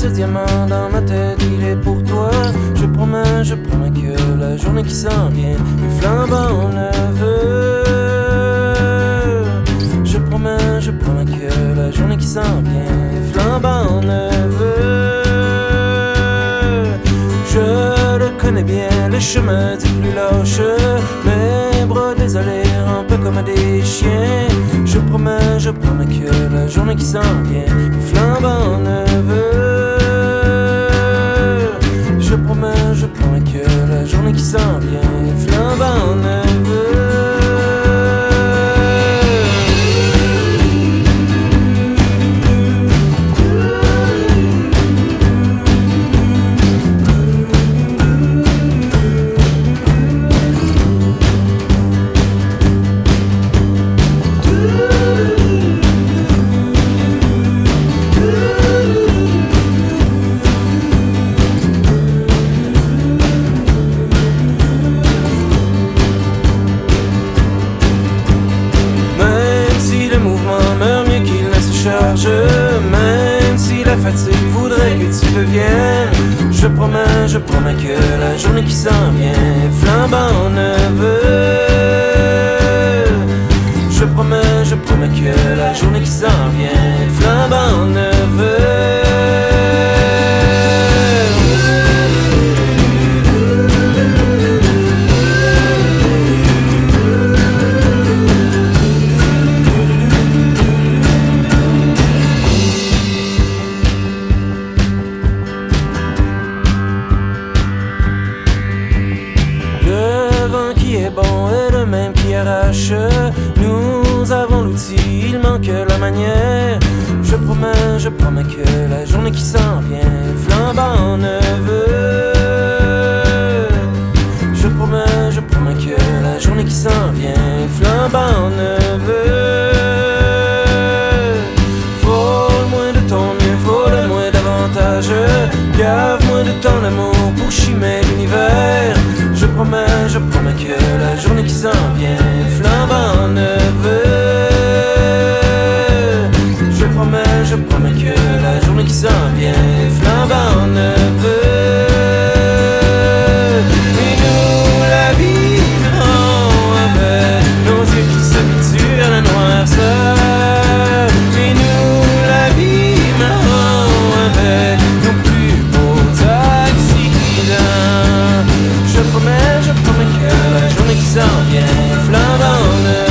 ce diamant dans ma tête, il est pour toi. Je promets, je promets que la journée qui s'en vient, est flambant neveu. Je promets, je promets que la journée qui s'en vient, est flambant neveu. Je le connais bien, le chemin du plus lâche, mes bras désolés, un peu comme des chiens. Je promets, je promets que la journée qui s'en vient, flambant fatigue voudrait que tu reviennes. Je promets, je promets que la journée qui s'en vient flambant neveu Je promets, je promets que la journée qui s'en vient bon est le même qui arrache. Nous avons l'outil, il manque la manière. Je promets, je promets que la journée qui s'en vient flambant neveu. Je promets, je promets que la journée qui s'en vient flambant neveu. Faut moins de ton mieux, faut moins davantage. Gave-moi de ton amour pour chimer l'univers je promets que la journée qui s'en vient, flambant ne flambant neuf.